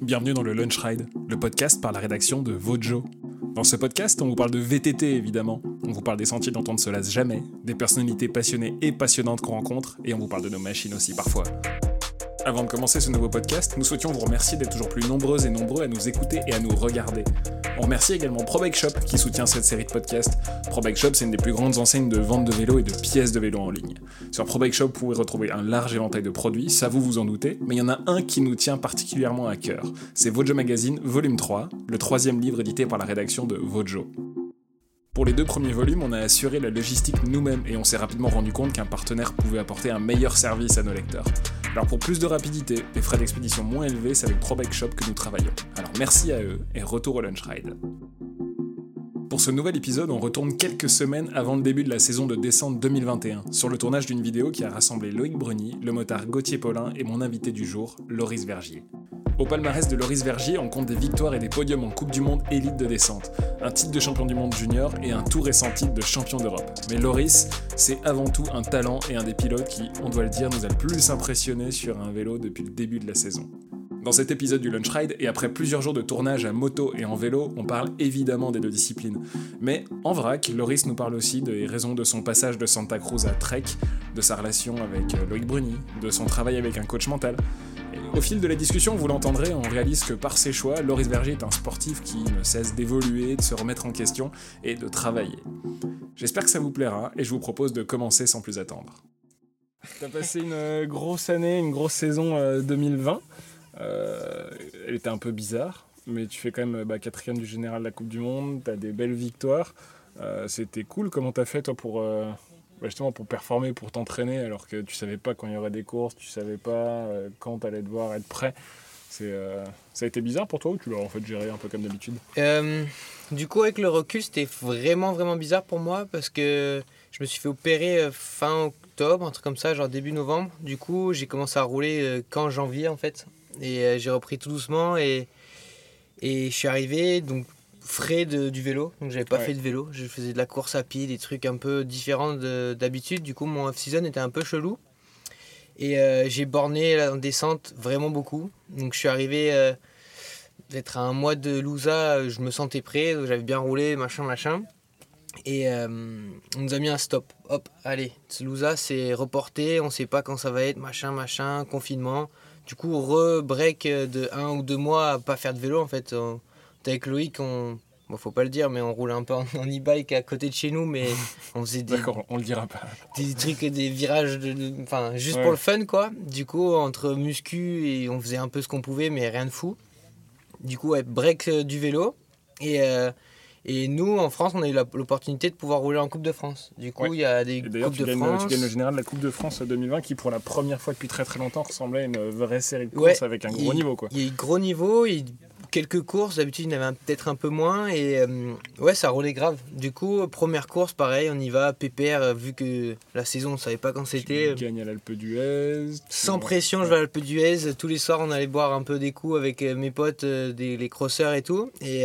bienvenue dans le Lunch Ride, le podcast par la rédaction de Vojo. Dans ce podcast, on vous parle de VTT évidemment, on vous parle des sentiers dont on ne se lasse jamais, des personnalités passionnées et passionnantes qu'on rencontre, et on vous parle de nos machines aussi parfois. Avant de commencer ce nouveau podcast, nous souhaitions vous remercier d'être toujours plus nombreuses et nombreux à nous écouter et à nous regarder. On remercie également ProBike Shop qui soutient cette série de podcasts. ProBike Shop, c'est une des plus grandes enseignes de vente de vélos et de pièces de vélo en ligne. Sur ProBike Shop, vous pouvez retrouver un large éventail de produits, ça vous vous en doutez, mais il y en a un qui nous tient particulièrement à cœur. C'est Vojo Magazine, volume 3, le troisième livre édité par la rédaction de Vojo. Pour les deux premiers volumes, on a assuré la logistique nous-mêmes et on s'est rapidement rendu compte qu'un partenaire pouvait apporter un meilleur service à nos lecteurs. Alors pour plus de rapidité, et frais d'expédition moins élevés, c'est avec ProBike Shop que nous travaillons. Alors merci à eux et retour au Lunch Ride. Pour ce nouvel épisode, on retourne quelques semaines avant le début de la saison de descente 2021, sur le tournage d'une vidéo qui a rassemblé Loïc Bruni, le motard Gauthier Paulin et mon invité du jour, Loris Vergier. Au palmarès de Loris Vergier, on compte des victoires et des podiums en Coupe du Monde élite de descente, un titre de champion du monde junior et un tout récent titre de champion d'Europe. Mais Loris, c'est avant tout un talent et un des pilotes qui, on doit le dire, nous a le plus impressionné sur un vélo depuis le début de la saison. Dans cet épisode du Lunch Ride, et après plusieurs jours de tournage à moto et en vélo, on parle évidemment des deux disciplines. Mais en vrac, Loris nous parle aussi des raisons de son passage de Santa Cruz à Trek, de sa relation avec Loïc Bruni, de son travail avec un coach mental, au fil de la discussion, vous l'entendrez, on réalise que par ses choix, Loris Berger est un sportif qui ne cesse d'évoluer, de se remettre en question et de travailler. J'espère que ça vous plaira et je vous propose de commencer sans plus attendre. T'as passé une euh, grosse année, une grosse saison 2020. Euh, euh, elle était un peu bizarre, mais tu fais quand même bah, quatrième du général de la Coupe du Monde, t'as des belles victoires. C'était cool. Comment t'as fait toi pour justement pour performer, pour t'entraîner, alors que tu savais pas quand il y aurait des courses, tu savais pas euh, quand tu allais devoir être prêt. C'est, euh, ça a été bizarre pour toi ou tu l'as en fait géré un peu comme d'habitude? Euh, Du coup, avec le recul, c'était vraiment vraiment bizarre pour moi parce que je me suis fait opérer fin octobre, un truc comme ça, genre début novembre. Du coup, j'ai commencé à rouler qu'en janvier en fait. Et j'ai repris tout doucement et, et je suis arrivé, donc frais de, du vélo. Donc j'avais pas fait de vélo. Je faisais de la course à pied, des trucs un peu différents d'habitude. Du coup, mon off-season était un peu chelou. Et euh, j'ai borné la descente vraiment beaucoup. Donc je suis arrivé euh, d'être à un mois de Lousa, je me sentais prêt, j'avais bien roulé, machin, machin. Et euh, on nous a mis un stop. Hop, allez, Lousa c'est reporté, on sait pas quand ça va être, machin, machin, confinement. Du coup, re-break de un ou deux mois à pas faire de vélo en fait avec Loïc, on, bon, faut pas le dire, mais on roule un peu en e-bike à côté de chez nous, mais on faisait des. D'accord, on le dira pas. Des trucs, des virages, de, enfin, juste pour le fun, quoi. Du coup, entre muscu et on faisait un peu ce qu'on pouvait, mais rien de fou. Du coup, ouais, break euh, du vélo. Et, euh, et nous, en France, on a eu l'opportunité de pouvoir rouler en Coupe de France. Du coup, il y a des Coupes de France. Tu gagnes le général de la Coupe de France 2020 qui, pour la première fois depuis très très longtemps, ressemblait à une vraie série de courses avec un gros niveau. Quoi. Il y a eu gros niveau, il quelques courses, d'habitude il y en avait peut-être un peu moins et euh, ouais ça roulait grave. Du coup première course pareil on y va pépère euh, vu que la saison on savait pas quand c'était. Tu gagnes à l'Alpe d'Huez. Sans pression je vais à l'Alpe d'Huez. Tous les soirs on allait boire un peu des coups avec euh, mes potes, des, les crosseurs et tout et,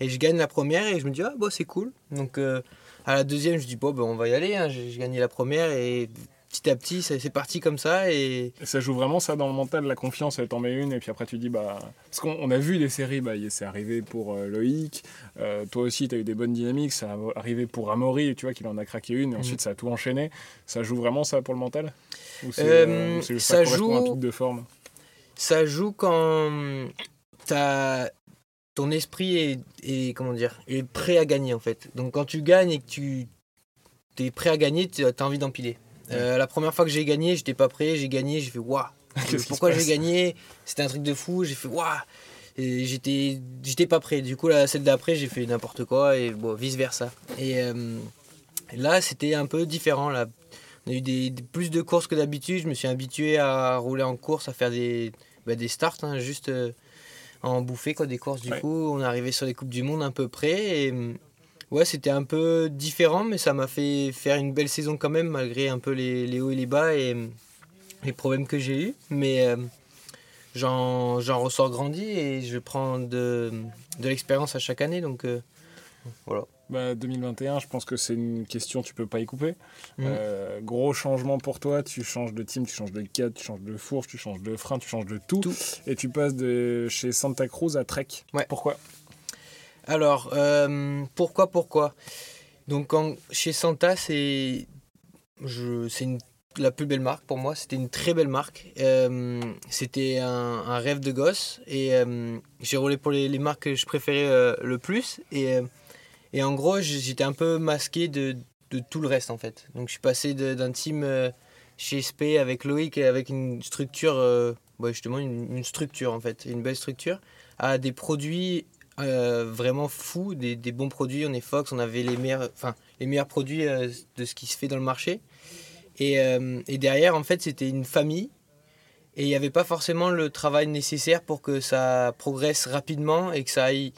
et, je gagne la première et je me dis ah bon c'est cool. Donc à la deuxième je dis bon ben on va y aller. Hein. J'ai gagné la première et petit à petit, c'est parti comme ça. Et... ça joue vraiment ça dans le mental, la confiance, elle t'en met une, et puis après tu dis, bah. Parce qu'on a vu des séries, bah, c'est arrivé pour euh, Loïc, euh, toi aussi tu as eu des bonnes dynamiques, ça a arrivé pour Amaury, tu vois, qu'il en a craqué une, et ensuite mm. ça a tout enchaîné. Ça joue vraiment ça pour le mental? Ou euh, ça, ça joue un pic de forme? Ça joue quand as ton esprit est, est, comment dire, est prêt à gagner en fait. Donc quand tu gagnes et que tu es prêt à gagner, tu as envie d'empiler. Euh, la première fois que j'ai gagné, j'étais pas prêt, j'ai gagné, j'ai fait waouh. Pourquoi j'ai gagné? C'était un truc de fou, j'ai fait waouh. J'étais j'étais pas prêt. Du coup, la celle d'après, j'ai fait n'importe quoi et bon, vice versa. Et euh, là, c'était un peu différent. Là. On a eu des, plus de courses que d'habitude. Je me suis habitué à rouler en course, à faire des, bah, des starts, hein, juste euh, en bouffer quoi, des courses. Du coup, on est arrivé sur les Coupes du Monde un peu près. Et, ouais, c'était un peu différent, mais ça m'a fait faire une belle saison quand même, malgré un peu les, les hauts et les bas et les problèmes que j'ai eus. Mais euh, j'en ressors grandi et je prends de, de l'expérience à chaque année. Donc, euh, Voilà. Bah, 2021, je pense que c'est une question tu peux pas y couper. Mm. Euh, gros changement pour toi, tu changes de team, tu changes de cadre, tu changes de fourche, tu changes de frein, tu changes de tout. Tout. Et tu passes de chez Santa Cruz à Trek. Ouais. Pourquoi? Alors, euh, pourquoi, pourquoi? Donc, chez Santa, c'est la plus belle marque pour moi. C'était une très belle marque. Euh, C'était un, rêve de gosse. Et euh, j'ai roulé pour les, marques que je préférais le plus. Et, et en gros, j'étais un peu masqué de, de tout le reste, en fait. Donc, je suis passé d'un team chez SP avec Loïc, et avec une structure, ouais, justement, une structure, en fait, une belle structure, à des produits euh, vraiment fous, des, des bons produits. On est Fox, on avait les meilleurs, enfin, les meilleurs produits euh, de ce qui se fait dans le marché. Et, euh, et derrière, en fait, c'était une famille. Et il n'y avait pas forcément le travail nécessaire pour que ça progresse rapidement et que ça aille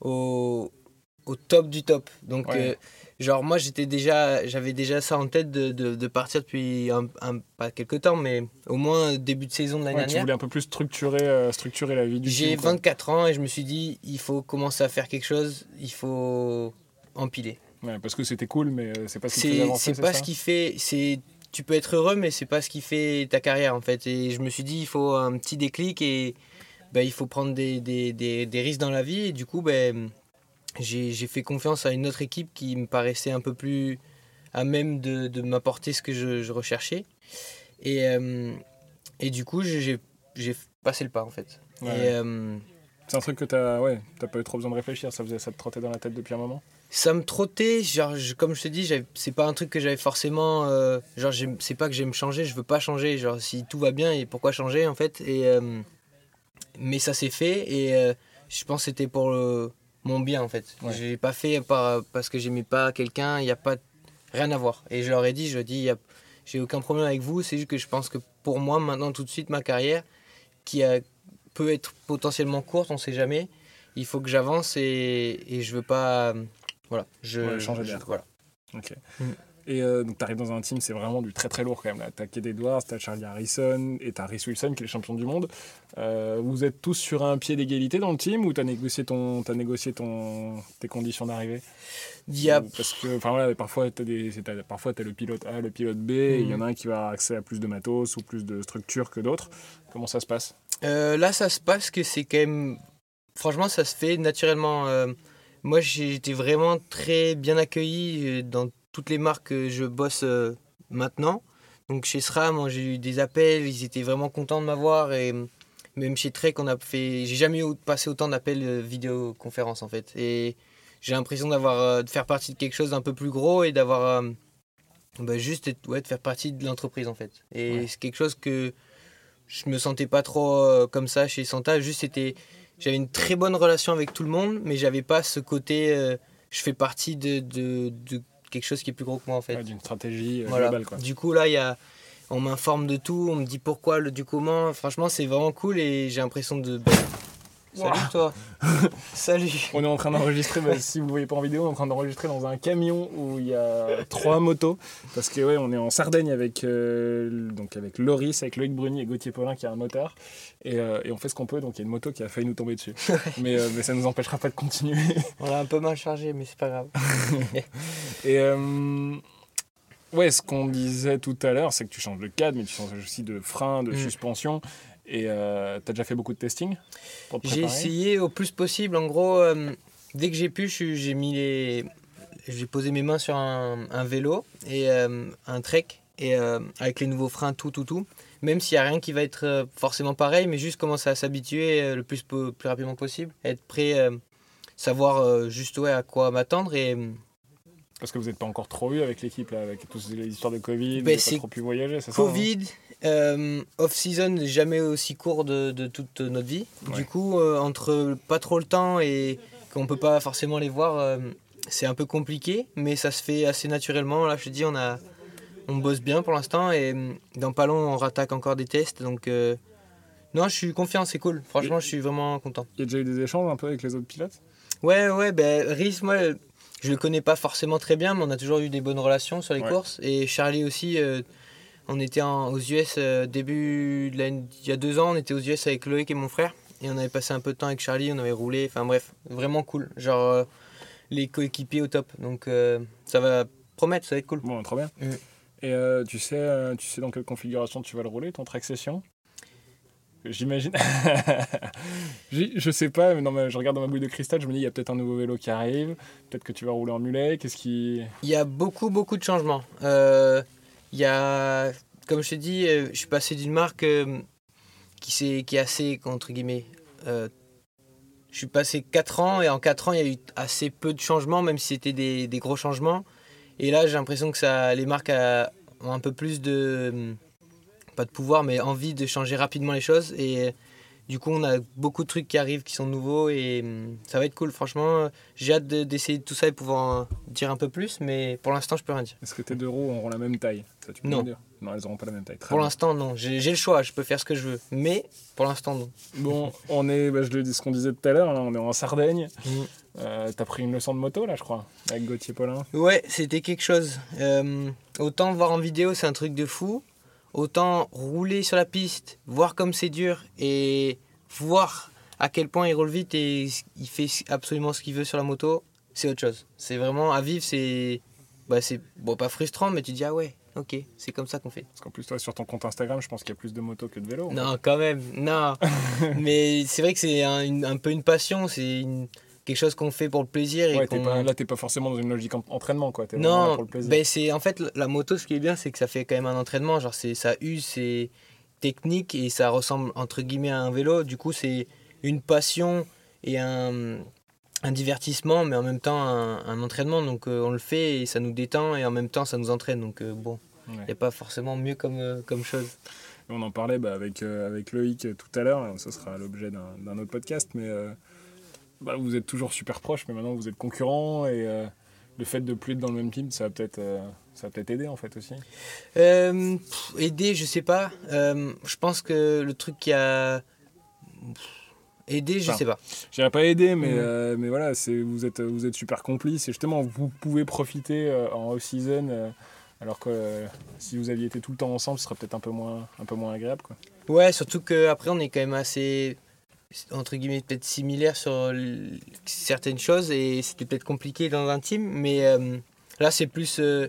au, au top du top. Donc, Ouais. Genre, moi, j'étais déjà, j'avais déjà ça en tête de, de, de partir depuis un, un- pas quelques temps, mais au moins début de saison de l'année Ouais, Tu dernière. voulais un peu plus structurer, euh, structurer la vie du J'ai team. quoi. 24 ans et je me suis dit, il faut commencer à faire quelque chose, il faut empiler. Ouais, parce que c'était cool, mais euh, c'est pas ce qui faisait C'est pas ce qui fait. c'est Tu peux être heureux, mais c'est pas ce qui fait ta carrière en fait. Et je me suis dit, il faut un petit déclic et ben, il faut prendre des, des, des, des risques dans la vie. Et du coup, ben, j'ai fait confiance à une autre équipe qui me paraissait un peu plus à même de, de m'apporter ce que je, je recherchais. Et, euh, et du coup, j'ai passé le pas en fait. Ouais. Euh, C'est un truc que t'as ouais, t'as pas eu trop besoin de réfléchir, ça, faisait, ça te trottait dans la tête depuis un moment? Ça me trottait, genre, je- comme je te dis, c'est pas un truc que j'avais forcément. euh, genre, c'est pas que j'aime changer, je veux pas changer. Genre, si tout va bien, et pourquoi changer en fait et, Mais ça s'est fait et je pense que c'était pour le- mon bien en fait. Ouais. Je l'ai pas fait par, parce que j'aimais pas quelqu'un, il n'y a pas. Rien à voir. Et je leur ai dit, je a- j'ai aucun problème avec vous, c'est juste que je pense que pour moi, maintenant, tout de suite, ma carrière, qui a- peut être potentiellement courte, on sait jamais, il faut que j'avance et, et je veux pas. Voilà. Je, Ouais, changer je- d'air. Voilà. Ok. Mm. Et euh, donc, tu arrives dans un team, c'est vraiment du très très lourd quand même. Là. T'as Ked Edwards, t'as Charlie Harrison et t'as Rhys Wilson qui est champion du monde. Euh, vous êtes tous sur un pied d'égalité dans le team ou t'as négocié, ton, as négocié ton, tes conditions d'arrivée? Il y a- Parce que voilà, parfois t'as parfois t'as le pilote A, le pilote B, il y en a un qui va avoir accès à plus de matos ou plus de structures que d'autres. Comment ça se passe? Euh, là, ça se passe que c'est quand même. Franchement, ça se fait naturellement. Moi, j'ai été vraiment très bien accueilli dans toutes les marques que je bosse euh, maintenant. Donc, chez SRAM, j'ai eu des appels, ils étaient vraiment contents de m'avoir. Et même chez Trek, on a fait. J'ai jamais passé autant d'appels euh, vidéoconférence, en fait. Et j'ai l'impression d'avoir euh, de faire partie de quelque chose d'un peu plus gros et d'avoir. bah, juste être- ouais, de faire partie de l'entreprise, en fait. Et Ouais. c'est quelque chose que je me sentais pas trop comme ça chez Santa. Juste, c'était, j'avais une très bonne relation avec tout le monde, mais j'avais pas ce côté. euh, je fais partie de, de, de quelque chose qui est plus gros que moi en fait. Ouais, D'une stratégie euh, Voilà. globale. Quoi. Du coup, là, il y a, on m'informe de tout, on me dit pourquoi, le du comment. Franchement, c'est vraiment cool et j'ai l'impression de. Salut toi. Salut. On est en train d'enregistrer, bah, si vous voyez pas en vidéo, on est en train d'enregistrer dans un camion où il y a trois motos. Parce que ouais, on est en Sardaigne avec, euh, donc avec Loris, avec Loïc Bruni et Gauthier Paulin qui a un motard. Et, euh, et on fait ce qu'on peut, donc il y a une moto qui a failli nous tomber dessus. mais, euh, mais ça ne nous empêchera pas de continuer. On l'a un peu mal chargé, mais c'est pas grave. Et euh, ouais, ce qu'on disait tout à l'heure, c'est que tu changes de cadre, mais tu changes aussi de frein, de Mm. suspension. Et euh, t'as déjà fait beaucoup de testing J'ai essayé au plus possible. En gros, euh, dès que j'ai pu, j'ai mis les, j'ai posé mes mains sur un, un vélo et euh, un trek et euh, avec les nouveaux freins, tout, tout, tout. Même s'il n'y a rien qui va être euh, forcément pareil, mais juste commencer à s'habituer euh, le plus, plus rapidement possible, être prêt, savoir juste ouais, à quoi m'attendre et Parce que vous n'êtes pas encore trop eu avec l'équipe, avec toutes les histoires de Covid, Ben, vous n'avez pas trop pu voyager, c'est ça hein Covid, euh, off-season, jamais aussi court de, de toute notre vie. Ouais. Du coup, euh, entre pas trop le temps et qu'on peut pas forcément les voir, euh, c'est un peu compliqué, mais ça se fait assez naturellement. Là, je te dis, on, a, on bosse bien pour l'instant et euh, dans pas long, on rattaque encore des tests. Donc, non, je suis confiant, c'est cool. Franchement, je suis vraiment content. Il y a déjà eu des échanges un peu avec les autres pilotes? Ouais, ouais, ben Rhys, moi, je le connais pas forcément très bien, mais on a toujours eu des bonnes relations sur les Ouais. courses. Et Charlie aussi, on était en- aux US euh, début de l'année, il y a deux ans, on était aux US avec Loïc et mon frère. Et on avait passé un peu de temps avec Charlie, on avait roulé, enfin bref, vraiment cool. Genre, euh, les coéquipiers au top. Donc euh, ça va promettre, ça va être cool. Bon, trop bien. Mm. Et euh, tu, sais, euh, tu sais dans quelle configuration tu vas le rouler, ton track session J'imagine. Je sais pas, mais non, mais je regarde dans ma bouille de cristal, je me dis, il y a peut-être un nouveau vélo qui arrive, peut-être que tu vas rouler en mulet, qu'est-ce qui? Il y a beaucoup, beaucoup de changements. Euh, Il y a, comme je te dis, euh, je suis passé d'une marque euh, qui, s'est- qui est assez, entre guillemets, euh, je suis passé 4 ans et en 4 ans, il y a eu assez peu de changements, même si c'était des, gros changements. Et là, j'ai l'impression que ça, les marques euh, ont un peu plus de, pas de pouvoir, mais envie de changer rapidement les choses. Et du coup, on a beaucoup de trucs qui arrivent qui sont nouveaux et hum, ça va être cool. Franchement, j'ai hâte de- d'essayer tout ça et pouvoir en dire un peu plus, mais pour l'instant, je peux rien dire. Est-ce que tes deux roues auront la même taille? Ça, tu peux Non. dire Non, elles auront pas la même taille. Très Pour l'instant, non. J'ai le choix, je peux faire ce que je veux. Mais pour l'instant, non. Bon, on est, bah, je le dis ce qu'on disait tout à l'heure, là, on est en Sardaigne. Mm. Euh, T'as pris une leçon de moto, là, je crois, avec Gauthier Paulin? Ouais, c'était quelque chose. Euh, autant voir en vidéo, c'est un truc de fou. Autant rouler sur la piste, voir comme c'est dur et voir à quel point il roule vite et il fait absolument ce qu'il veut sur la moto, c'est autre chose. C'est vraiment à vivre, c'est. Bah, c'est bon, pas frustrant, mais tu dis, ah ouais, ok, c'est comme ça qu'on fait. Parce qu'en plus, toi, sur ton compte Instagram, je pense qu'il y a plus de motos que de vélos. Non, quand même, non. mais c'est vrai que c'est un, un peu une passion, c'est une- quelque chose qu'on fait pour le plaisir. Et Ouais, t'es pas, là, t'es pas forcément dans une logique en- entraînement, quoi. Non, pour le plaisir. ben c'est en fait la moto ce qui est bien c'est que ça fait quand même un entraînement genre c'est ça use c'est technique et ça ressemble entre guillemets à un vélo du coup c'est une passion et un, un divertissement mais en même temps un, un entraînement donc euh, on le fait et ça nous détend et en même temps ça nous entraîne donc euh, bon il Ouais. n'y a pas forcément mieux comme, euh, comme chose. On en parlait bah, avec, avec Loïc tout à l'heure, ce sera l'objet d'un d'un autre podcast, mais bah, vous êtes toujours super proches, mais maintenant vous êtes concurrents, et euh, le fait de plus être dans le même team, ça va peut-être euh, ça peut-être aider en fait aussi. Euh, pff, aider, je sais pas. Euh, je pense que le truc qui a pff, aidé, je Enfin, sais pas. Je dirais pas aider, mais, Mhm. mais voilà, c'est- vous êtes, vous êtes super complices, et justement vous pouvez profiter en off-season, euh, alors que si vous aviez été tout le temps ensemble, ce serait peut-être un, peu moins- un peu moins agréable. Quoi. Ouais, surtout qu'après, on est quand même assez, entre guillemets, peut-être similaires sur l- certaines choses et c'était peut-être compliqué dans un team, mais euh, là, c'est plus euh,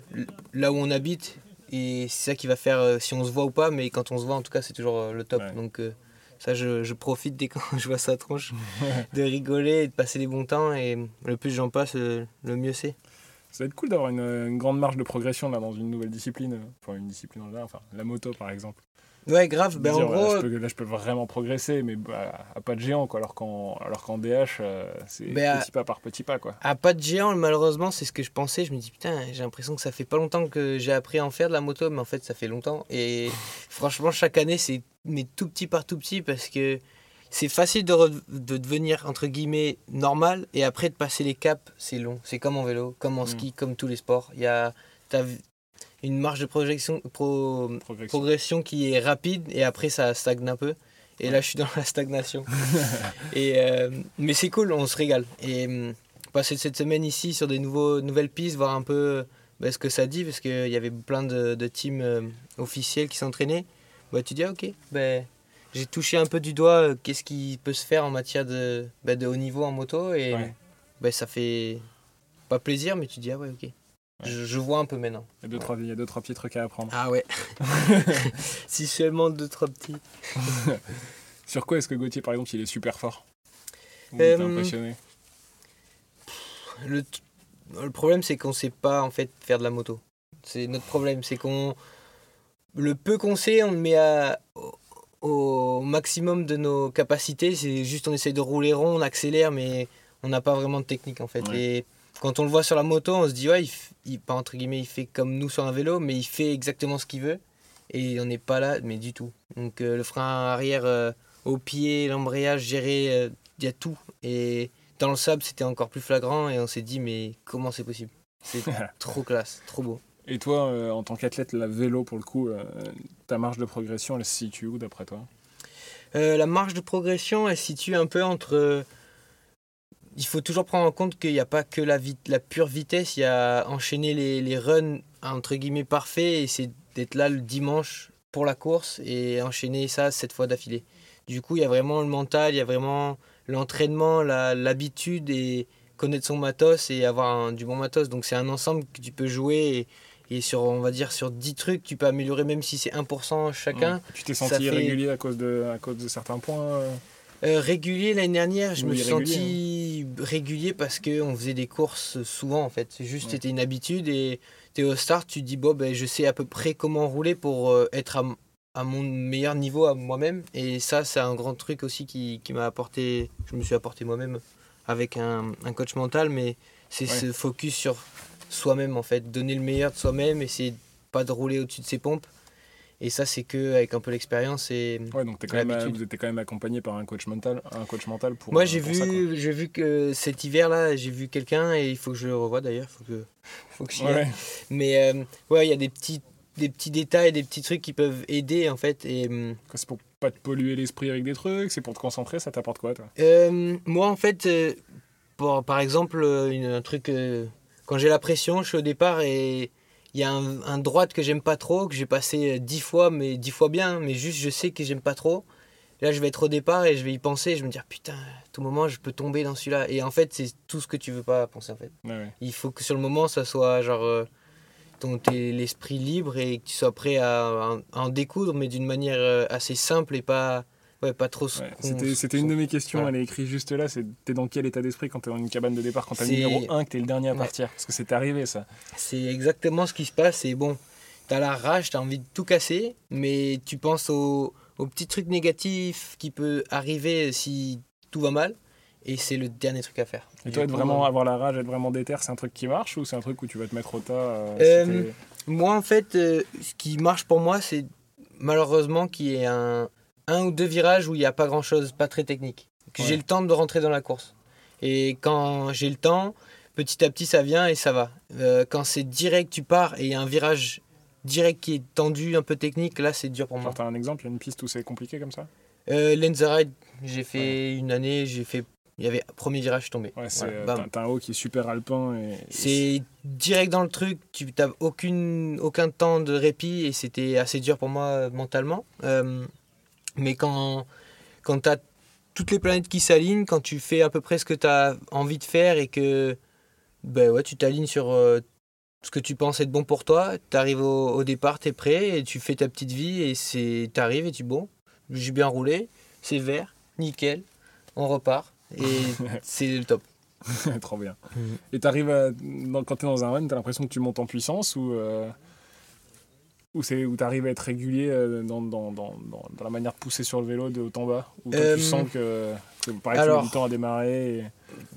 là où on habite et c'est ça qui va faire euh, si on se voit ou pas, mais quand on se voit, en tout cas, c'est toujours euh, le top. Ouais. Donc, euh, ça, je, je profite dès quand je vois sa tronche de rigoler et de passer des bons temps et le plus j'en passe, euh, le mieux c'est. Ça va être cool d'avoir une, une grande marge de progression là, dans une nouvelle discipline, euh, enfin une discipline en général, enfin la moto par exemple. Ouais, grave. Ben, en Dire, gros, je peux- là, je peux vraiment progresser, mais bah, à pas de géant, quoi. Alors qu'en, alors qu'en DH, euh, c'est Ben, petit pas par petit pas, quoi. À pas de géant, malheureusement, c'est ce que je pensais. Je me dis, putain, j'ai l'impression que ça fait pas longtemps que j'ai appris à en faire de la moto, mais en fait, ça fait longtemps. Et franchement, chaque année, c'est mais tout petit par tout petit parce que c'est facile de, re- de devenir, entre guillemets, normal. Et après, de passer les caps, c'est long. C'est comme en vélo, comme en Mm. ski, comme tous les sports. Il y a t'as une marge de projection, pro- Progression. qui est rapide et après, ça stagne un peu. Et là, je suis dans la stagnation. et, euh, mais c'est cool, on se régale. Et hum, passer cette semaine ici sur des nouveaux, nouvelles pistes, voir un peu bah, ce que ça dit, parce qu'il y avait plein de, de teams euh, officiels qui s'entraînaient. Bah, tu dis, ah, ok, ben j'ai touché un peu du doigt euh, qu'est-ce qui peut se faire en matière de, bah, de haut niveau en moto. Et Ouais. bah, ça fait pas plaisir, mais tu dis, ah ouais, ok. Je, je vois un peu maintenant. Il y a deux, trois, il y a deux, trois petits trucs à apprendre. Ah ouais. si seulement deux, trois petits. Sur quoi est-ce que Gauthier, par exemple, il est super fort Ou Euh, t'es impressionné Le, le problème, c'est qu'on sait pas en fait faire de la moto. C'est notre problème, c'est qu'on le peu qu'on sait, on le met à, au, au maximum de nos capacités. C'est juste on essaie de rouler rond, on accélère, mais on n'a pas vraiment de technique en fait. Ouais. Et quand on le voit sur la moto, on se dit ouais, il, pas entre guillemets, il fait comme nous sur un vélo, mais il fait exactement ce qu'il veut. Et on n'est pas là, mais du tout. Donc euh, le frein arrière euh, au pied, l'embrayage géré, euh, il y a tout. Et dans le sable, c'était encore plus flagrant et on s'est dit, mais comment c'est possible? C'est trop classe, trop beau. Et toi, euh, en tant qu'athlète, la vélo, pour le coup, euh, ta marge de progression, elle se situe où, d'après toi? Euh, la marge de progression, elle se situe un peu entre. Il faut toujours prendre en compte qu'il n'y a pas que la, pure vitesse, il y a enchaîner les, les runs entre guillemets parfaits et c'est d'être là le dimanche pour la course et enchaîner ça sept fois d'affilée. Du coup, il y a vraiment le mental, il y a vraiment l'entraînement, l'habitude et connaître son matos et avoir un- du bon matos. Donc c'est un ensemble que tu peux jouer et, et sur, on va dire, sur 10 trucs, tu peux améliorer même si c'est 1% chacun. Tu t'es senti fait- irrégulier à cause de, à cause de certains points euh Euh, régulier l'année dernière, je Oui, me suis senti régulier parce qu'on faisait des courses souvent en fait. C'est juste, Ouais. c'était une habitude et tu es au start, tu te dis, bon, ben, je sais à peu près comment rouler pour euh, être à, à mon meilleur niveau à moi-même. Et ça, c'est un grand truc aussi qui, qui m'a apporté, je me suis apporté moi-même avec un, un coach mental, mais c'est Ouais. ce focus sur soi-même en fait, donner le meilleur de soi-même, essayer pas de rouler au-dessus de ses pompes. Et ça, c'est que avec un peu l'expérience et. Ouais, donc t'es quand même, vous étiez quand même accompagné par un coach mental, un coach mental pour. Moi, euh, j'ai vu, j'ai vu que cet hiver-là, j'ai vu quelqu'un et il faut que je le revoie d'ailleurs. Faut que, faut que. Ouais, Mais euh, ouais, il y a des petits, des petits détails, des petits trucs qui peuvent aider en fait. Et hum, c'est pour pas te polluer l'esprit avec des trucs, c'est pour te concentrer, ça t'apporte quoi, toi? Euh, moi, en fait, euh, pour, par exemple, une- un truc, euh, quand j'ai la pression, je suis au départ et il y a un, un droite que j'aime pas trop, que j'ai passé euh, dix fois, mais dix fois bien, mais juste je sais que j'aime pas trop. Là, je vais être au départ et je vais y penser, et je vais me dire putain, à tout moment, je peux tomber dans celui-là. Et en fait, c'est tout ce que tu veux pas penser en fait. Ouais. Il faut que sur le moment, ça soit genre euh, ton l'esprit libre et que tu sois prêt à, à en découdre, mais d'une manière euh, assez simple et pas, ouais, pas trop. Ouais, C'était c'était une de mes questions, Voilà. elle est écrite juste là, c'est t'es dans quel état d'esprit quand t'es dans une cabane de départ, quand t'es numéro 1, que t'es le dernier à Ouais. partir? Parce que c'est arrivé ça. C'est exactement ce qui se passe. Et bon, t'as la rage, t'as envie de tout casser, mais tu penses aux, aux petits trucs négatifs qui peut arriver si tout va mal. Et c'est le dernier truc à faire. Et toi, être vraiment, avoir la rage, être vraiment déter, c'est un truc qui marche ou c'est un truc où tu vas te mettre au tas euh, Euh, si Moi, en fait, euh, ce qui marche pour moi, c'est malheureusement qu'il y ait un, un ou deux virages où il n'y a pas grand chose, pas très technique. Ouais. j'ai le temps de rentrer dans la course. Et quand j'ai le temps, petit à petit, ça vient et ça va. Euh, quand c'est direct, tu pars et il y a un virage direct qui est tendu, un peu technique, là, c'est dur pour moi. T'as un exemple, il y a une piste où c'est compliqué comme ça? Euh, Lenzerheide, j'ai fait une année, j'ai fait. Il y avait premier virage, tombé. Ouais, c'est Voilà, euh, t'as- un haut qui est super alpin et. C'est direct dans le truc, tu n'as aucun temps de répit et c'était assez dur pour moi euh, mentalement. Euh, mais quand, quand tu as toutes les planètes qui s'alignent, quand tu fais à peu près ce que tu as envie de faire et que ben ouais, tu t'alignes sur euh, ce que tu penses être bon pour toi, tu arrives au, au départ, tu es prêt et tu fais ta petite vie et tu arrives et tu bon, j'ai bien roulé, c'est vert, nickel, on repart et c'est le top. Trop bien. Mhm. Et à. dans- Quand t'es dans un run, t'as l'impression que tu montes en puissance ou. euh, Ou c'est où t'arrives à être régulier euh, dans, dans, dans, dans, la manière de pousser sur le vélo de haut en bas? Ou toi, Euh, tu sens que, que pareil, tu mets du temps à démarrer et-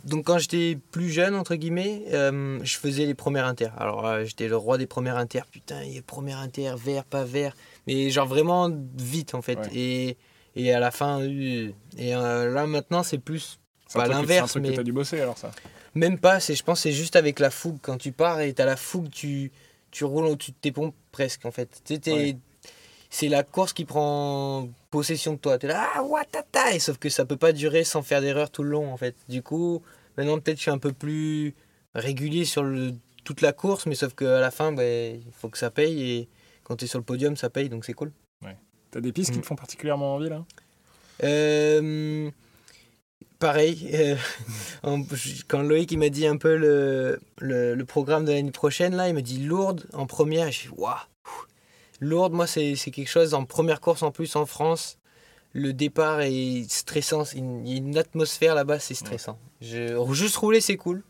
Donc quand j'étais plus jeune, entre guillemets, euh, je faisais les premières inter. Alors euh, j'étais le roi des premières inter. Putain, il y a première inter, vert, pas vert. Mais genre vraiment vite en fait. Ouais. Et, et à la fin, euh, et là maintenant c'est plus... Pas l'inverse, C'est un truc mais- que t'as dû bosser alors ça. Même pas, je pense que c'est juste avec la fougue. Quand tu pars et t'as la fougue, tu, tu roules au-dessus de tes pompes presque en fait. Tu Ouais. C'est la course qui prend possession de toi. T'es là, ah, watata! Et sauf que ça peut pas durer sans faire d'erreur tout le long en fait. Du coup, maintenant peut-être je suis un peu plus régulier sur le, toute la course, mais sauf qu'à la fin, il faut que ça paye. Et quand tu es sur le podium, ça paye, donc c'est cool. T'as des pistes qui Mm. te font particulièrement envie là? Euh, pareil, euh, quand Loïc m'a dit un peu le, le, le programme de l'année prochaine, là, il m'a dit Lourdes en première, et je suis waouh! Lourdes, moi, c'est c'est quelque chose, en première course en plus en France, le départ est stressant, il y a une atmosphère là-bas, c'est stressant. Je, juste rouler, c'est cool,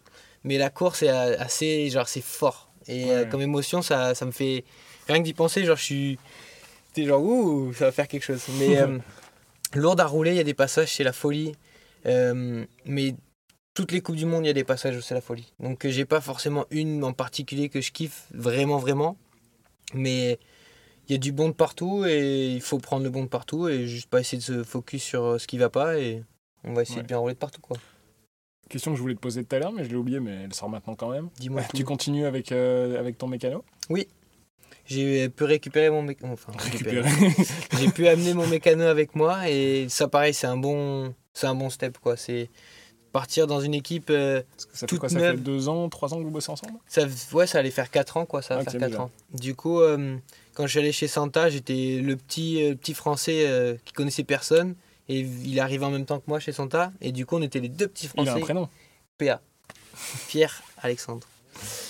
mais la course est assez, genre, c'est fort. Et Ouais, euh, comme émotion, ça, ça me fait, rien que d'y penser, genre, je suis, t'es genre, ouh, ça va faire quelque chose. Mais. euh, Lourde à rouler, il y a des passages, c'est la folie. Euh, mais toutes les Coupes du Monde, il y a des passages où c'est la folie. Donc j'ai pas forcément une en particulier que je kiffe vraiment, vraiment. Mais il y a du bon de partout et il faut prendre le bon de partout et juste pas essayer de se focus sur euh, ce qui va pas et on va essayer Ouais. de bien rouler de partout. quoi. Question que je voulais te poser tout à l'heure, mais je l'ai oublié, mais elle sort maintenant quand même. Dis-moi Tu continues avec, euh, avec ton mécano? J'ai pu récupérer mon mécano. Enfin. Récupérer. j'ai pu amener mon mécano avec moi et ça pareil c'est un bon c'est un bon step quoi c'est partir dans une équipe euh, Parce que ça fait Toute quoi Ça neuve. fait deux ans, trois ans que vous bossez ensemble Ça, ouais, ça allait faire 4 ans, quoi. Ça va Ok, faire 4 déjà. ans. Du coup, euh, quand je suis allé chez Santa, j'étais le petit, euh, petit français qui connaissait personne. Et il arrivait en même temps que moi chez Santa. Et du coup, on était les deux petits Il a français. un prénom. PA. Pierre Alexandre.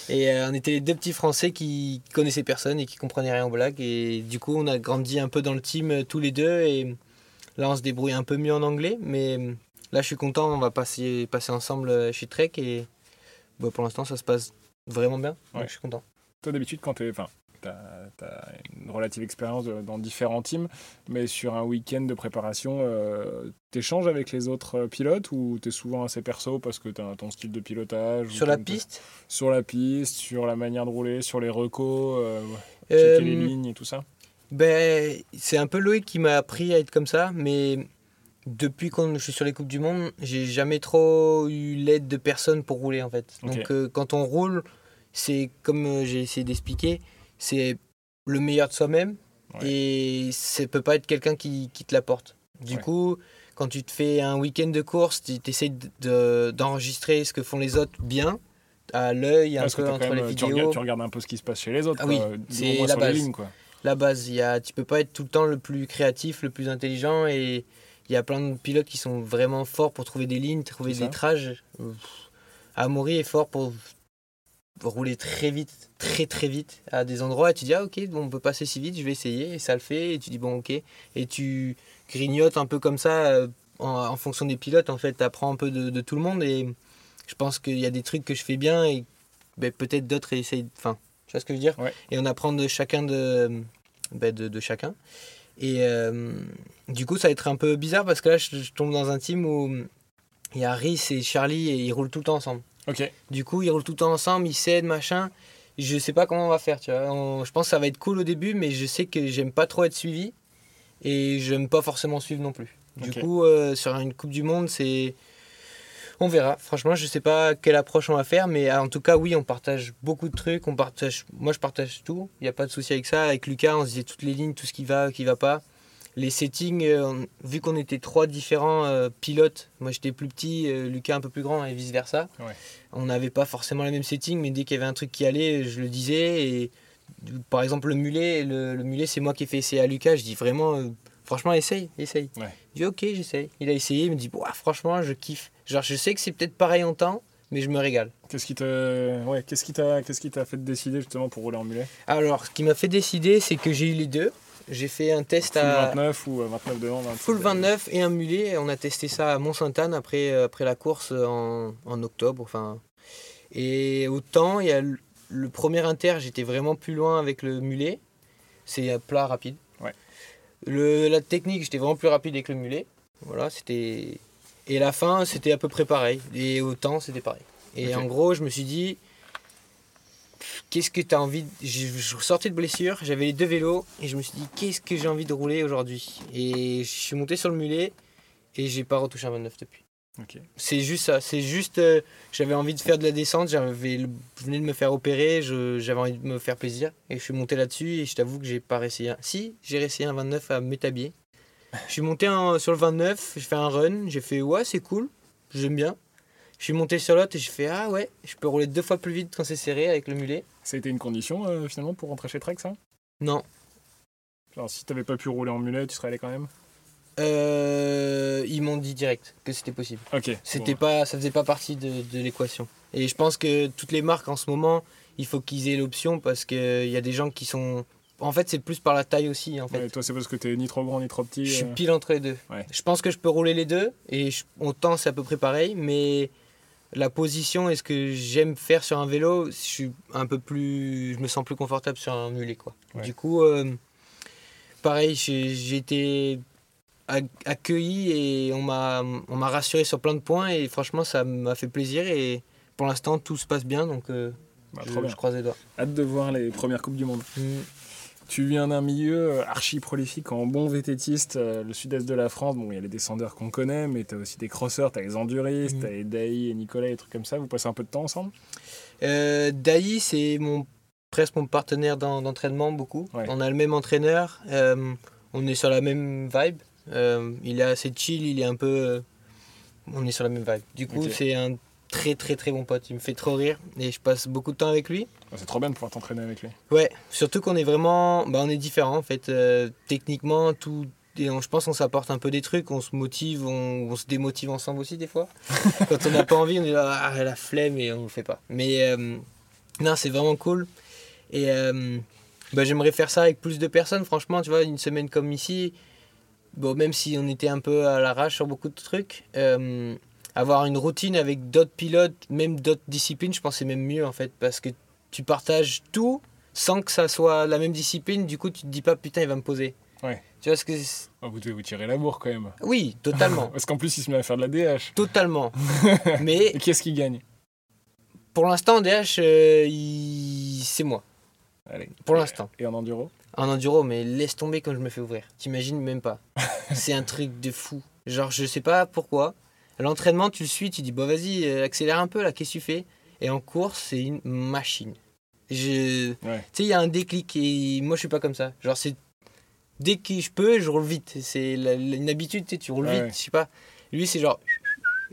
Et on était les deux petits Français qui connaissaient personne et qui comprenaient rien aux blagues. Et du coup, on a grandi un peu dans le team tous les deux. Et là, on se débrouille un peu mieux en anglais. Mais euh, là, je suis content. On va passer, passer ensemble chez Trek. Et bah, pour l'instant, ça se passe vraiment bien. Donc, je suis content. Toi, d'habitude, quand tu Enfin, t'as as une relative expérience de- dans différents teams, mais sur un week-end de préparation, euh, t'échanges avec les autres euh, pilotes ou t'es souvent assez perso parce que t'as ton style de pilotage Sur la piste, Sur la piste, sur la manière de rouler, sur les recos, euh, euh, checker les lignes et tout ça? Ben, c'est un peu Loïc qui m'a appris à être comme ça. Mais depuis qu'on je suis sur les Coupes du Monde, j'ai jamais trop eu l'aide de personne pour rouler en fait. Donc euh, quand on roule, c'est comme euh, j'ai essayé d'expliquer, c'est le meilleur de soi-même Ouais. et ça peut pas être quelqu'un qui, qui te l'apporte. Du Ouais. coup, quand tu te fais un week-end de course, tu essaies d'enregistrer ce que font les autres bien, à l'œil, un Parce peu entre quand les tu, vidéos. regardes, tu regardes un peu ce qui se passe chez les autres, Ah oui, c'est la base. lignes. Quoi. La base. Il y a, tu peux pas être tout le temps le plus créatif, le plus intelligent et il y a plein de pilotes qui sont vraiment forts pour trouver des lignes, trouver des trages. Amaury est fort pour rouler très vite, très très vite à des endroits et tu dis ah ok bon, on peut passer si vite, je vais essayer et ça le fait et tu dis bon ok et tu grignotes un peu comme ça euh, en, en fonction des pilotes en fait, tu apprends un peu de, de tout le monde et je pense qu'il y a des trucs que je fais bien et ben, peut-être d'autres essayent, enfin tu vois ce que je veux dire Ouais. et on apprend de chacun de, ben, de, de chacun et euh, du coup ça va être un peu bizarre parce que là je, je tombe dans un team où il y a Rhys et Charlie et ils roulent tout le temps ensemble Ok, du coup, ils roulent tout le temps ensemble, ils s'aident, machin. Je sais pas comment on va faire, tu vois. On- je pense que ça va être cool au début, mais je sais que j'aime pas trop être suivi et j'aime pas forcément suivre non plus. Du coup, euh, sur une Coupe du Monde, c'est. On verra. Franchement, je sais pas quelle approche on va faire, mais ah, en tout cas, oui, on partage beaucoup de trucs. On partage. Moi, je partage tout. Il n'y a pas de souci avec ça. Avec Lucas, on se disait toutes les lignes, tout ce qui va, qui va pas. Les settings, euh, on- vu qu'on était trois différents euh, pilotes, moi j'étais plus petit, euh, Lucas un peu plus grand et vice versa. Ouais. On n'avait pas forcément les mêmes settings, mais dès qu'il y avait un truc qui allait, je le disais. Et par exemple, le mulet, le, le mulet, c'est moi qui ai fait essayer à Lucas. Je dis vraiment, euh, franchement, essaye, essaye. Ouais. Il dit ok, j'essaye. Il a essayé, il me dit, franchement, je kiffe. Genre, je sais que c'est peut-être pareil en temps, mais je me régale. qu'est-ce qui t'a ouais, qu'est-ce qui t'a qu'est-ce qui t'a fait décider justement pour rouler en mulet? Alors, ce qui m'a fait décider, c'est que j'ai eu les deux. J'ai fait un test Full à 29 ou euh, 29 devant 27 full 29 et un mulet. On a testé ça à Mont-Sainte-Anne après, euh, après la course en, en octobre. Enfin. Et autant, il y a le, le premier inter, j'étais vraiment plus loin avec le mulet. C'est plat rapide. Le, la technique, j'étais vraiment plus rapide avec le mulet. Voilà, c'était. Et la fin, c'était à peu près pareil. Et autant, c'était pareil. Et en gros, je me suis dit, qu'est-ce que tu as envie de... Je, je sortais de blessure, j'avais les deux vélos et je me suis dit qu'est-ce que j'ai envie de rouler aujourd'hui? Et je suis monté sur le mulet et j'ai pas retouché un 29 depuis. C'est juste ça, c'est juste euh, j'avais envie de faire de la descente, j'avais je venais de me faire opérer, j'avais envie de me faire plaisir et je suis monté là-dessus et je t'avoue que j'ai pas réessayé un. Si, j'ai réessayé un 29 à Métabier. Je suis monté en- sur le 29, j'ai fait un run, j'ai fait ouais, c'est cool, j'aime bien. Je suis monté sur l'autre et j'ai fait ah ouais, je peux rouler deux fois plus vite quand c'est serré avec le mulet. C'était une condition euh, finalement pour rentrer chez Trek ça? Non, Genre si t'avais pas pu rouler en mulet, tu serais allé quand même? Euh, ils m'ont dit direct que c'était possible. Ok. C'était bon. pas, ça faisait pas partie de, de l'équation. Et je pense que toutes les marques en ce moment, il faut qu'ils aient l'option parce qu'il y a des gens qui sont. En fait, c'est plus par la taille aussi. En fait. Ouais, toi c'est parce que t'es ni trop grand ni trop petit. je suis euh, pile entre les deux. Ouais. Je pense que je peux rouler les deux et je- autant c'est à peu près pareil, mais la position et ce que j'aime faire sur un vélo, je suis un peu plus, je me sens plus confortable sur un mulet quoi. Ouais. Du coup, euh, pareil, j'ai été accueilli et on m'a on m'a rassuré sur plein de points et franchement ça m'a fait plaisir et pour l'instant tout se passe bien donc euh, bah, je, bien. je croise les doigts. Hâte de voir les premières coupes du monde. Tu viens d'un milieu euh, archi prolifique en bon vététiste, euh, le sud-est de la France. Bon, il y a les descendeurs qu'on connaît, mais t'as aussi des crosseurs, t'as les enduristes, Mhm. t'as les Daï et Nicolas, et trucs comme ça. Vous passez un peu de temps ensemble? Euh, Daï, c'est mon, presque mon partenaire d'en- d'entraînement beaucoup. Ouais. On a le même entraîneur, euh, on est sur la même vibe. Euh, il est assez chill, il est un peu. euh, on est sur la même vibe. Du coup, Ok. c'est un très très très bon pote. Il me fait trop rire et je passe beaucoup de temps avec lui. Bah, C'est trop bien de pouvoir t'entraîner avec lui. Ouais, surtout qu'on est vraiment. Bah, on est différents en fait. Euh, techniquement, tout et on- je pense qu'on s'apporte un peu des trucs, on se motive, on, on se démotive ensemble aussi des fois. Quand on n'a pas envie, on est là, ah, la flemme et on ne fait pas. Mais euh, non, c'est vraiment cool. Et euh, bah, j'aimerais faire ça avec plus de personnes, franchement, tu vois, une semaine comme ici, bon, même si on était un peu à l'arrache sur beaucoup de trucs, euh, avoir une routine avec d'autres pilotes, même d'autres disciplines, je pense que c'est même mieux en fait, parce que tu partages tout sans que ça soit la même discipline, du coup tu te dis pas putain il va me poser. Ouais. Tu vois ce que Oh, vous devez vous tirer la bourre quand même. Oui, totalement. Parce qu'en plus, il se met à faire de la DH. totalement. Mais Et qui est-ce qui gagne? pour l'instant, DH, euh, il- c'est moi. Allez. Pour l'instant. Et en enduro? En enduro, mais laisse tomber quand je me fais ouvrir. T'imagines même pas. c'est un truc de fou. Genre, je sais pas pourquoi. L'entraînement, tu le suis, tu dis, bon, vas-y, euh, accélère un peu là, qu'est-ce que tu fais? Et en course, c'est une machine. Je... Ouais. Tu sais, il y a un déclic et moi, je suis pas comme ça. Genre, c'est. Dès que je peux, je roule vite. C'est la- une habitude, tu sais, tu roules Ouais, vite, ouais. je sais pas. Lui, c'est genre.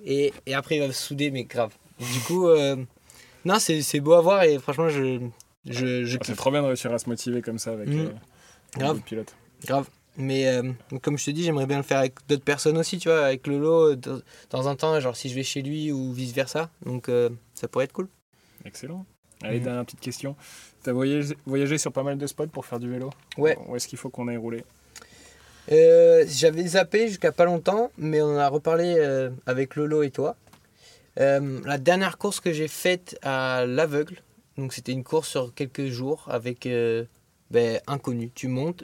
Et, et après, il va souder, mais grave. Du coup, euh, non, c'est beau à voir et franchement, je, je, je Ah, C'est trop bien de réussir à se motiver comme ça avec un Grave. pilote. Grave. Mais euh, comme je te dis, j'aimerais bien le faire avec d'autres personnes aussi, tu vois, avec Lolo, de de temps en temps, genre si je vais chez lui ou vice versa. Donc euh, ça pourrait être cool. Excellent. Allez, Mhm. dernière petite question. T'as voyagé, voyagé sur pas mal de spots pour faire du vélo? Ouais. Où est-ce qu'il faut qu'on aille rouler? Euh, J'avais zappé jusqu'à pas longtemps, mais on en a reparlé euh, avec Lolo et toi. Euh, la dernière course que j'ai faite à l'aveugle, donc c'était une course sur quelques jours avec euh, ben, inconnu. Tu montes,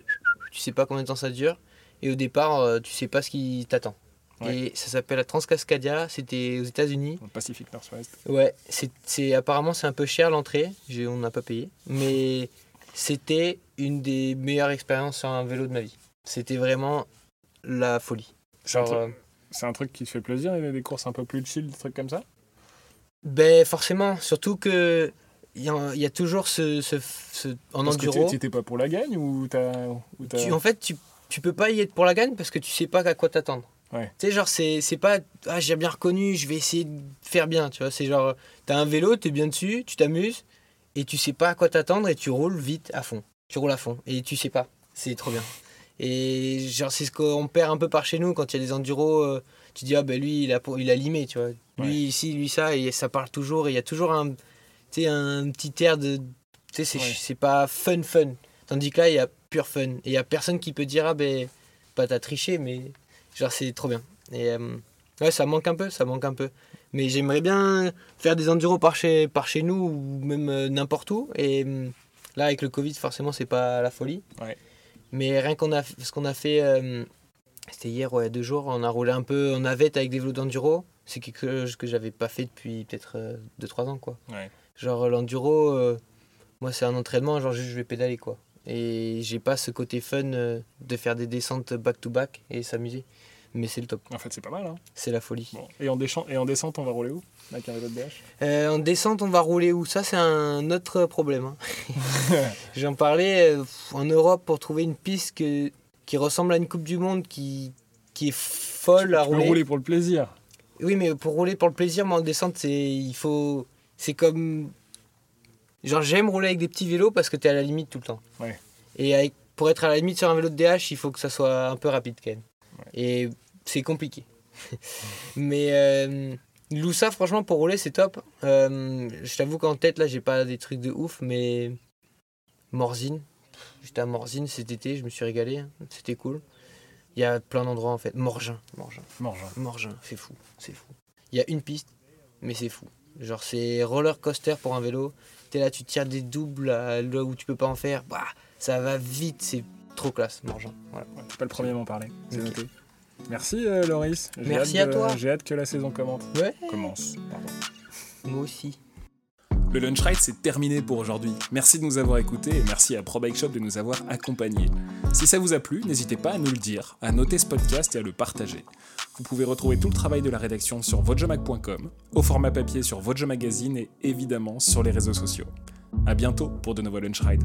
tu sais pas combien de temps ça dure, et au départ, euh, tu sais pas ce qui t'attend. Ouais. Et ça s'appelle la Transcascadia, c'était aux États-Unis. Le Pacifique Nord-Ouest Ouais, c'est, apparemment c'est un peu cher l'entrée, on n'a pas payé, mais c'était une des meilleures expériences sur un vélo de ma vie. C'était vraiment la folie. C'est un, c'est un truc qui te fait plaisir, il y a des courses un peu plus chill, des trucs comme ça? Euh, ben forcément, surtout que il y, a- il y a toujours ce, ce- ce- en Parce enduro. tu pas pour la gagne ou tu- en fait, tu, tu peux pas y être pour la gagne parce que tu sais pas à quoi t'attendre. Ouais. Tu sais, genre, c'est, pas ah, j'ai bien reconnu, je vais essayer de faire bien. Tu vois, c'est genre, t'as un vélo, t'es bien dessus, tu t'amuses et tu sais pas à quoi t'attendre et tu roules vite à fond. Tu roules à fond et tu sais pas. C'est trop bien. Et genre, c'est ce qu'on perd un peu par chez nous quand il y a des enduros. euh, tu dis, ah ben lui, il a, il a limé, tu vois. Lui, Ouais. ici, lui, ça, et ça parle toujours. Et il y a toujours un, tu un petit air de. Tu sais, c'est, Ouais. pas fun, fun. Tandis que là, il y a pur fun. Et il y a personne qui peut dire, ah ben, pas t'as triché, mais genre, c'est trop bien. Et euh, ouais, ça manque un peu, ça manque un peu. Mais j'aimerais bien faire des enduros par chez, par chez nous ou même euh, n'importe où. Et euh, là, avec le Covid, forcément, c'est pas la folie. Ouais. Mais rien qu'on a, ce qu'on a fait, c'était hier, ouais, deux jours, on a roulé un peu en navette avec des vélos d'enduro. C'est quelque chose que j'avais pas fait depuis peut-être 2-3 ans, quoi. Ouais. Genre l'enduro, euh, moi c'est un entraînement, genre juste je vais pédaler, quoi. Et j'ai pas ce côté fun euh, de faire des descentes back-to-back et s'amuser. Mais c'est le top, En fait, c'est pas mal. Hein. c'est la folie. Bon. Et, en et en descente, on va rouler où Avec un DH Euh, en descente, on va rouler où? Ça, c'est un autre problème. hein. J'en parlais euh, en Europe pour trouver une piste que- qui ressemble à une Coupe du Monde qui, qui est folle à Tu peux rouler. rouler pour le plaisir. Oui, mais pour rouler pour le plaisir, moi en descente, c'est il faut c'est comme genre j'aime rouler avec des petits vélos parce que tu es à la limite tout le temps. Ouais. Et avec pour être à la limite sur un vélo de DH, il faut que ça soit un peu rapide quand même. Ouais. Et c'est compliqué. mais euh, Loussa, franchement, pour rouler, c'est top. Euh, je t'avoue qu'en tête, là, j'ai pas des trucs de ouf, mais Morzine. J'étais à Morzine cet été, je me suis régalé. hein. C'était cool. Il y a plein d'endroits en fait. Morgin, Morgin. Morgin. Morgin, c'est fou, c'est fou. Il y a une piste, mais c'est fou. Genre c'est roller coaster pour un vélo. T'es là, tu tires des doubles à- là où tu peux pas en faire. Bah, ça va vite, c'est trop classe, Morgin. Voilà. Ouais, pas le premier à m'en parler. C'est noté. Merci euh, Loris. J'ai Merci hâte à toi. J'ai hâte que la saison commente. Ouais. commence. pardon. Moi aussi. Le Lunch Ride, c'est terminé pour aujourd'hui. Merci de nous avoir écoutés et merci à Pro Bike Shop de nous avoir accompagnés. Si ça vous a plu, n'hésitez pas à nous le dire, à noter ce podcast et à le partager. Vous pouvez retrouver tout le travail de la rédaction sur votejomag.com, au format papier sur Vojo Magazine et évidemment sur les réseaux sociaux. A bientôt pour de nouveaux Lunch Rides.